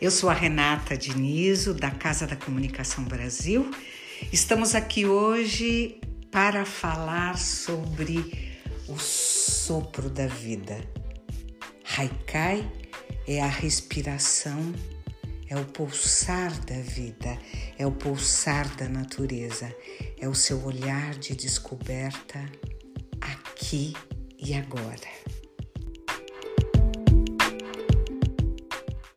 Eu sou a Renata Dinizo, da Casa da Comunicação Brasil. Estamos aqui hoje para falar sobre o sopro da vida. Haikai é a respiração, é o pulsar da vida, é o pulsar da natureza, é o seu olhar de descoberta aqui e agora.